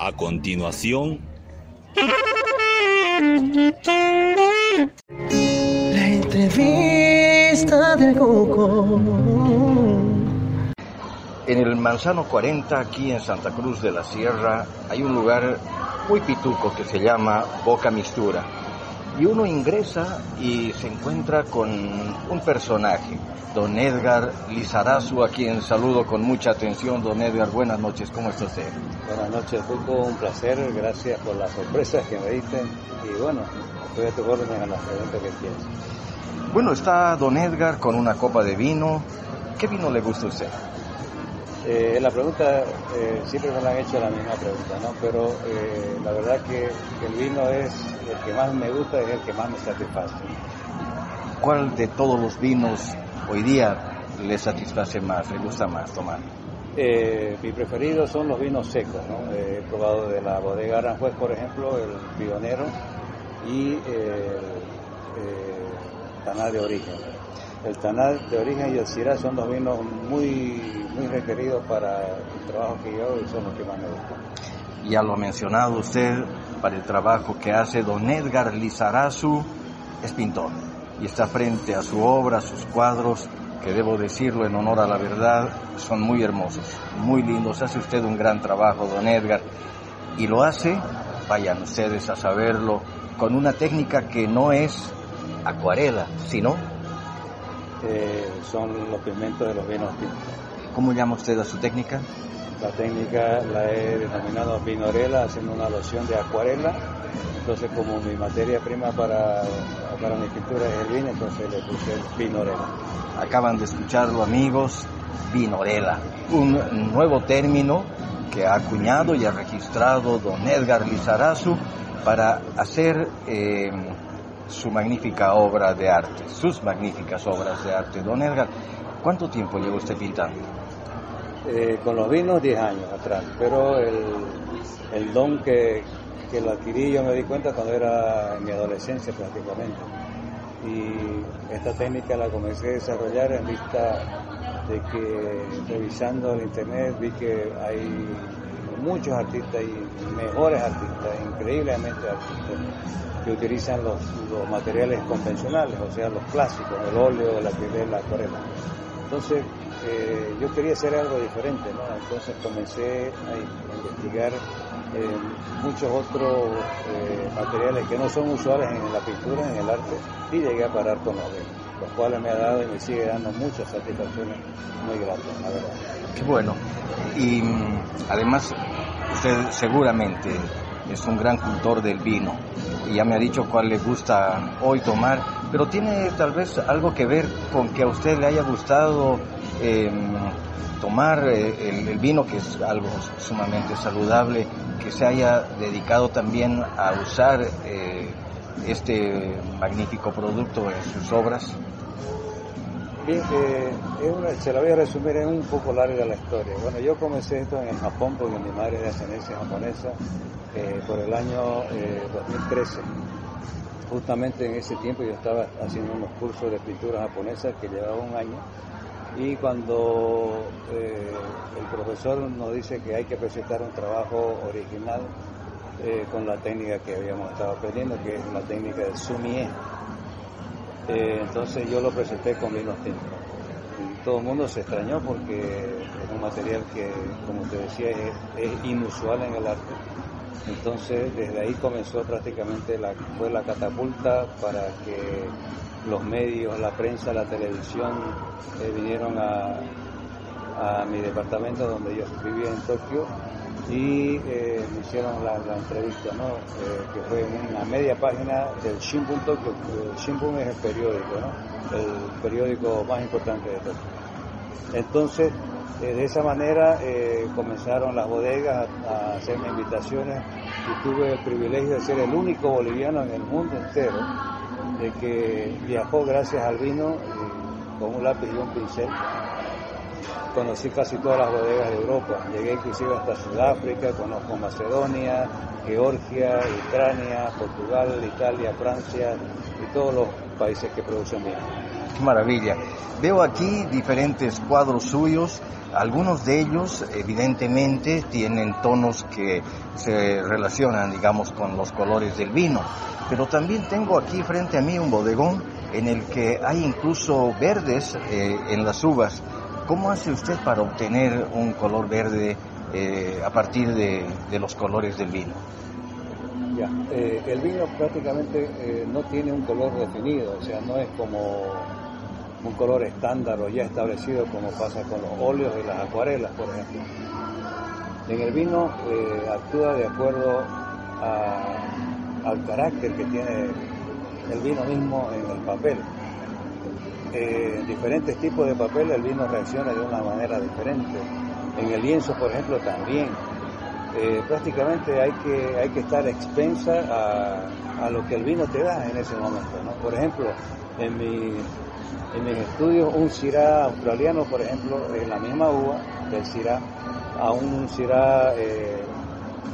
A continuación, la entrevista del Coco. En el Manzano 40, aquí en Santa Cruz de la Sierra, hay un lugar muy pituco que se llama Boca Mistura. Y uno ingresa y se encuentra con un personaje, don Edgar Lizarazu, a quien saludo con mucha atención. Don Edgar, buenas noches, ¿cómo está usted? Buenas noches, Tuco, un placer, gracias por las sorpresas que me diste y bueno, estoy a tu orden en las preguntas que quieras. Bueno, está don Edgar con una copa de vino. ¿Qué vino le gusta a usted? Eh, la pregunta, eh, siempre me la han hecho la misma pregunta, ¿no? Pero eh, la verdad que, el vino es el que más me gusta, es el que más me satisface. ¿Cuál de todos los vinos hoy día le satisface más, le gusta más tomar? Mi preferido son los vinos secos, ¿no? he probado de la bodega Aranjuez, por ejemplo, el pionero y el Taná de origen. El Taná de origen y el Syrah son dos vinos muy, muy requeridos para el trabajo que yo hago y son los que más me gustan. Ya lo ha mencionado usted, para el trabajo que hace don Edgar Lizarazu, es pintor y está frente a su obra, sus cuadros, que debo decirlo en honor a la verdad, son muy hermosos, muy lindos. Hace usted un gran trabajo, don Edgar, y lo hace, vayan ustedes a saberlo, con una técnica que no es acuarela, sino... Eh, son los pigmentos de los vinos tintos. ¿Cómo llama usted a su técnica? La técnica la he denominado vinorela, haciendo una loción de acuarela. Entonces, como mi materia prima para, para mi pintura es el vino, entonces le puse el vinorela. Acaban de escucharlo, amigos, vinorela, un nuevo término que ha acuñado y ha registrado don Edgar Lizarazu para hacer eh, su magnífica obra de arte, sus magníficas obras de arte. Don Edgar, ¿cuánto tiempo lleva usted pintando? Eh, con los vinos 10 años atrás, pero el, don que, que, lo adquirí yo me di cuenta cuando era en mi adolescencia prácticamente. Y esta técnica la comencé a desarrollar en vista de que revisando el internet vi que hay muchos artistas y mejores artistas, increíblemente artistas, que utilizan los, materiales convencionales, o sea, los clásicos, el óleo, la piel, la acuarela. Entonces, eh, yo quería hacer algo diferente, ¿no? Entonces comencé a investigar eh, muchos otros eh, materiales que no son usuales en la pintura, en el arte, y llegué a parar con los los cuales me ha dado y me sigue dando muchas satisfacciones muy gratas, la verdad. Qué bueno. Y además, usted seguramente es un gran cultor del vino y ya me ha dicho cuál le gusta hoy tomar, pero tiene tal vez algo que ver con que a usted le haya gustado eh, tomar el, el, vino, que es algo sumamente saludable, que se haya dedicado también a usar eh, este magnífico producto en sus obras. Bien, eh, se la voy a resumir, es un poco larga la historia. Bueno, yo comencé esto en Japón porque mi madre es de ascendencia japonesa eh, por el año eh, 2013. Justamente en ese tiempo yo estaba haciendo unos cursos de pintura japonesa que llevaba un año y cuando eh, el profesor nos dice que hay que presentar un trabajo original eh, con la técnica que habíamos estado aprendiendo, que es la técnica del sumie. Eh, entonces yo lo presenté con tintos. Y todo el mundo se extrañó porque es un material que, como te decía, es, es inusual en el arte. Entonces desde ahí comenzó prácticamente la, fue la catapulta para que los medios, la prensa, la televisión eh, vinieron a, a mi departamento donde yo vivía en Tokio y eh, me hicieron la, entrevista, ¿no? Eh, que fue en una media página del Shimbun Tokyo. El Shimbun es el periódico, ¿no? el periódico más importante de Tokio. Entonces, eh, de esa manera comenzaron las bodegas a, a, hacerme invitaciones y tuve el privilegio de ser el único boliviano en el mundo entero de que viajó gracias al vino con un lápiz y un pincel conocí casi todas las bodegas de Europa. Llegué inclusive hasta Sudáfrica, conozco Macedonia, Georgia, Ucrania, Portugal, Italia, Francia y todos los países que producen vino. qué maravilla. Veo aquí diferentes cuadros suyos, algunos de ellos evidentemente tienen tonos que se relacionan, digamos, con los colores del vino, pero también tengo aquí frente a mí un bodegón en el que hay incluso verdes eh, en las uvas. ¿Cómo hace usted para obtener un color verde eh, a partir de, los colores del vino? Eh, el vino prácticamente no tiene un color definido, o sea, no es como un color estándar o ya establecido como pasa con los óleos y las acuarelas, por ejemplo. En el vino actúa de acuerdo al carácter que tiene el vino mismo en el papel. Eh, diferentes tipos de papel el vino reacciona de una manera diferente. En el lienzo, por ejemplo, también. Eh, prácticamente hay que, hay que estar expensa a, a, lo que el vino te da en ese momento. Por ejemplo, en, mi, en mis estudios, un Syrah australiano, por ejemplo, es la misma uva del Syrah a un Syrah eh,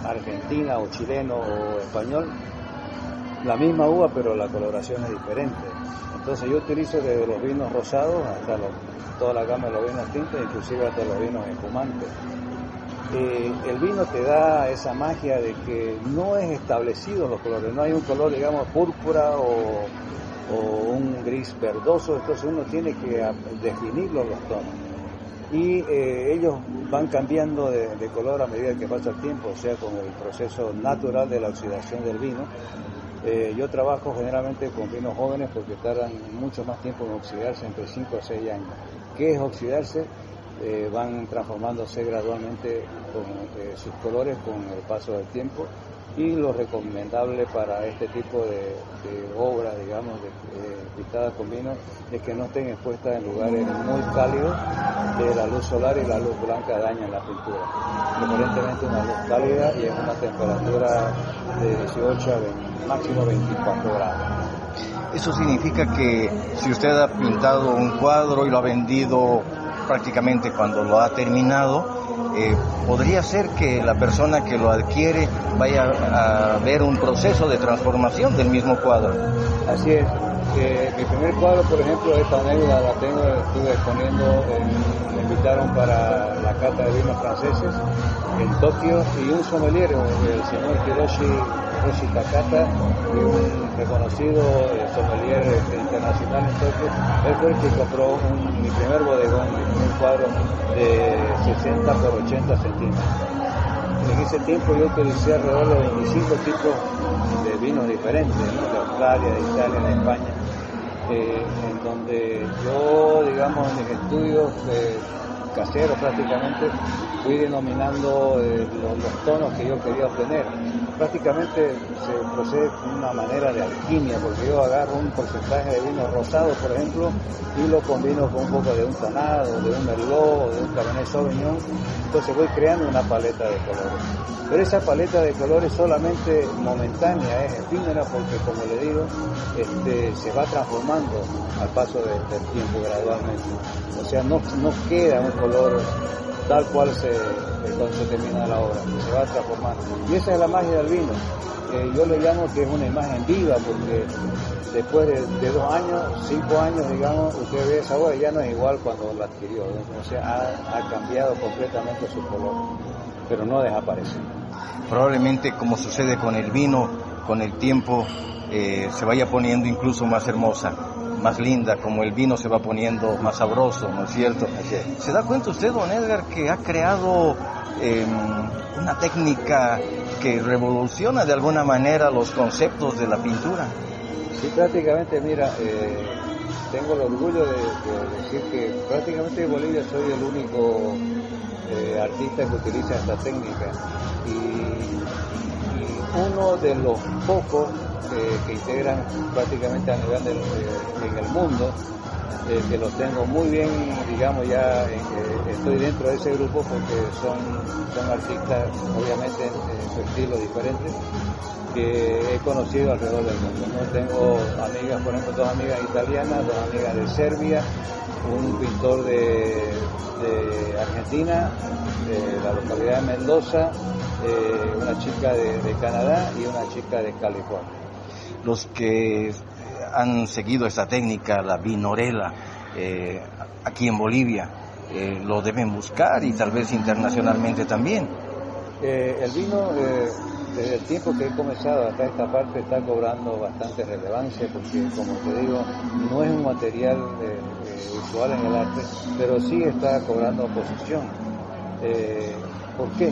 argentina o chileno o español, la misma uva, pero la coloración es diferente. Entonces yo utilizo desde los vinos rosados hasta toda la gama de los vinos tintos, inclusive hasta los vinos espumantes. Eh, el vino te da esa magia de que no es establecido los colores, no hay un color, digamos, púrpura o, un gris verdoso, entonces uno tiene que definirlo los tonos. Y eh, ellos van cambiando de, de color a medida que pasa el tiempo, o sea, con el proceso natural de la oxidación del vino. Eh, yo trabajo generalmente con vinos jóvenes porque tardan mucho más tiempo en oxidarse, entre 5 a 6 años. ¿Qué es oxidarse? Eh, van transformándose gradualmente con eh, sus colores con el paso del tiempo y lo recomendable para este tipo de, obras, digamos, de, pintadas con vino, es que no estén expuestas en lugares muy cálidos, que la luz solar y la luz blanca dañan la pintura. Preferentemente una luz cálida y en una temperatura de 18 a 20 máximo 24 grados. Eso significa que si usted ha pintado un cuadro y lo ha vendido prácticamente cuando lo ha terminado, eh, podría ser que la persona que lo adquiere vaya a ver un proceso de transformación del mismo cuadro. Así es. Mi primer cuadro, por ejemplo, esta anécdota la tengo, estuve exponiendo, me invitaron para la cata de vinos franceses en Tokio y un sommelier, el señor Hiroshi Yoshi Takata, un reconocido eh, sommelier este, internacional en Tokio, él fue el que compró mi primer bodegón, mi primer cuadro de 60 por 80 centímetros. En ese tiempo yo utilicé alrededor de 25 tipos de vinos diferentes, de Australia, de Italia, de España, eh, en donde yo, digamos, en mis estudios eh, caseros prácticamente, fui denominando los tonos que yo quería obtener prácticamente se procede con una manera de alquimia, porque yo agarro un porcentaje de vino rosado, por ejemplo, y lo combino con un poco de un tonado, de un merlot, de un cabernet sauvignon, entonces voy creando una paleta de colores. Pero esa paleta de colores solamente momentánea, es efímera, porque como le digo, este, se va transformando al paso del tiempo gradualmente. O sea, no, no queda un color tal cual se, cuando termina la obra, se va transformando. Y esa es la magia del vino. yo le llamo que es una imagen viva, porque después de, dos años, cinco años, digamos, usted ve esa obra ya no es igual cuando la adquirió. O sea, ha, ha cambiado completamente su color, pero no desaparece. Probablemente, como sucede con el vino, con el tiempo eh, se vaya poniendo incluso más hermosa más linda, como el vino se va poniendo más sabroso, ¿no es cierto? ¿Se da cuenta usted, don Edgar, que ha creado em, una técnica que revoluciona de alguna manera los conceptos de la pintura? Sí, prácticamente, mira, eh, tengo el orgullo de, decir que prácticamente en Bolivia soy el único eh, artista que utiliza esta técnica uno de los pocos que integran prácticamente a nivel del, en el mundo, eh, que los tengo muy bien, digamos, ya eh, estoy dentro de ese grupo porque son, son artistas, obviamente, en su estilo diferente, que he conocido alrededor del mundo. Tengo amigas, por ejemplo, dos amigas italianas, dos amigas de Serbia, un pintor de, de Argentina, de la localidad de Mendoza, eh, una chica de, de Canadá y una chica de California los que han seguido esta técnica, la vinorela, eh, aquí en Bolivia, eh, lo deben buscar y tal vez internacionalmente también. Eh, el vino, desde el tiempo que he comenzado hasta esta parte, está cobrando bastante relevancia porque, como te digo, no es un material usual en el arte, pero sí está cobrando posición. ¿Por qué?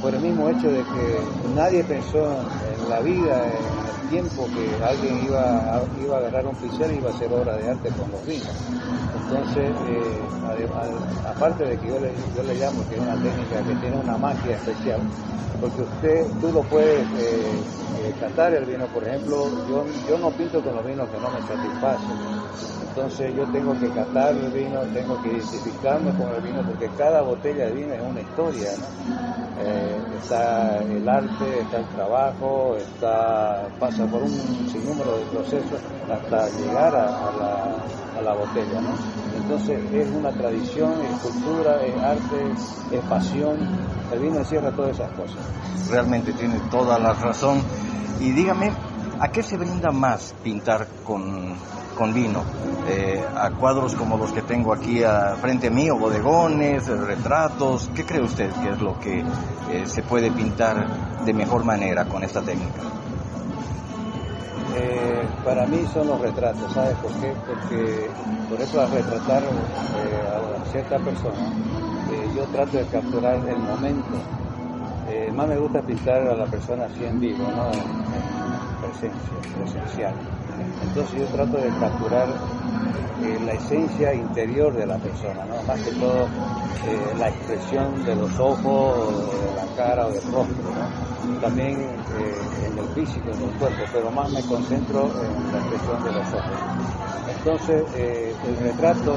Por el mismo hecho de que nadie pensó en la vida, en el tiempo que alguien iba a, iba a agarrar un pincel y iba a hacer obra de arte con los vinos. Entonces, eh, aparte de que yo le, yo le llamo que es una técnica que tiene una magia especial, porque usted, tú lo puedes eh, eh, cantar el vino, por ejemplo, yo, yo no pinto con los vinos que no me satisfacen. Entonces yo tengo que catar el vino, tengo que identificarme con el vino, porque cada botella de vino es una historia. Eh, está el arte, está el trabajo, está, pasa por un sinnúmero de procesos hasta llegar a, la, botella. Entonces es una tradición, es cultura, es arte, es pasión. El vino encierra todas esas cosas. Realmente tiene toda la razón. Y dígame, ¿a qué se brinda más pintar con con vino, eh, a cuadros como los que tengo aquí a frente mío, bodegones, retratos. ¿Qué cree usted que es lo que eh, se puede pintar de mejor manera con esta técnica? Eh, para mí son los retratos, ¿sabes por qué? Porque por eso al retratar a cierta persona, yo trato de capturar el momento. más me gusta pintar a la persona así en vivo, ¿no? en presencia, presencial. Entonces yo trato de capturar eh, la esencia interior de la persona, ¿no? más que todo eh, la expresión de los ojos, de la cara o del rostro, ¿no? también eh, en el físico, en el cuerpo, pero más me concentro en la expresión de los ojos. Entonces el retrato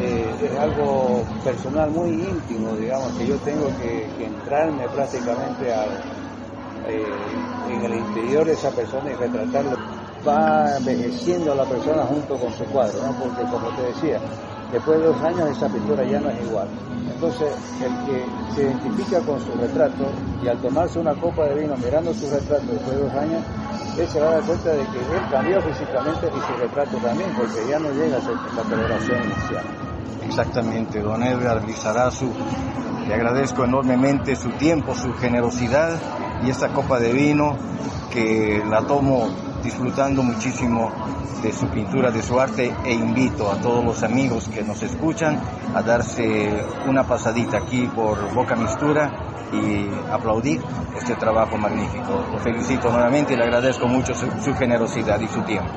es algo personal muy íntimo, digamos, que yo tengo que, que entrarme prácticamente al, en el interior de esa persona y retratarlo va envejeciendo a la persona junto con su cuadro, ¿no? porque como te decía, después de dos años esa pintura ya no es igual. Entonces, el que se identifica con su retrato y al tomarse una copa de vino mirando su retrato después de dos años, él se va a dar cuenta de que él cambió físicamente y su retrato también, porque ya no llega a ser la coloración inicial. Exactamente, don Edgar Lizarazu, le agradezco enormemente su tiempo, su generosidad y esta copa de vino que la tomo disfrutando muchísimo de su pintura, de su arte e invito a todos los amigos que nos escuchan a darse una pasadita aquí por Boca Mistura y aplaudir este trabajo magnífico. Lo felicito nuevamente y le agradezco mucho su, generosidad y su tiempo.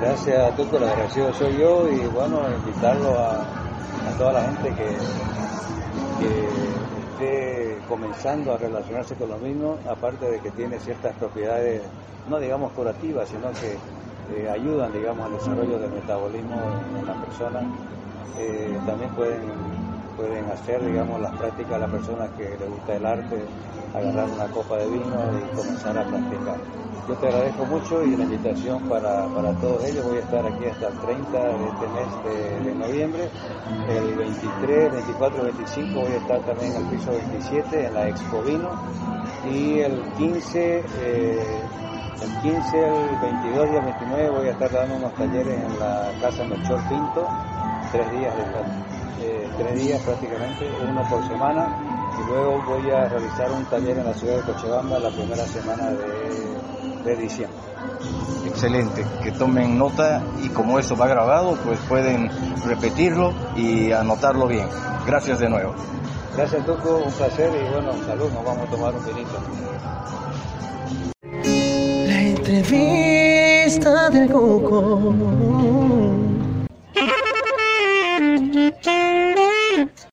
Gracias a todos, el agradecido soy yo y bueno, invitarlo a, toda la gente que, que esté comenzando a relacionarse con los mismos, aparte de que tiene ciertas propiedades no digamos curativas, sino que eh, ayudan, digamos, al desarrollo del metabolismo en, la persona. Eh, también pueden, pueden hacer, digamos, las prácticas a las personas que les gusta el arte, agarrar una copa de vino y comenzar a practicar. Yo te agradezco mucho y la invitación para, todos ellos. Voy a estar aquí hasta el 30 de este mes de, noviembre. El 23, 24, 25 voy a estar también en el piso 27 en la Expo Vino. Y el 15 el 15, el 22 y el 29 voy a estar dando unos talleres en la Casa Melchor Pinto, tres días, eh, tres días prácticamente, uno por semana, y luego voy a realizar un taller en la ciudad de Cochabamba la primera semana de, de diciembre. Excelente, que tomen nota y como eso va grabado, pues pueden repetirlo y anotarlo bien. Gracias de nuevo. Gracias Tuco, un placer y bueno, salud, nos vamos a tomar un vinito. entrevista del Coco.